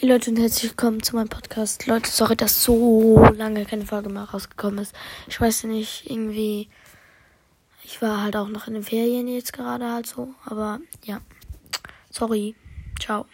Hey Leute und herzlich willkommen zu meinem Podcast. Leute, sorry, dass so lange keine Folge mehr rausgekommen ist. Ich weiß nicht, irgendwie. Ich war halt auch noch in den Ferien jetzt gerade halt so. Aber ja. Sorry. Ciao.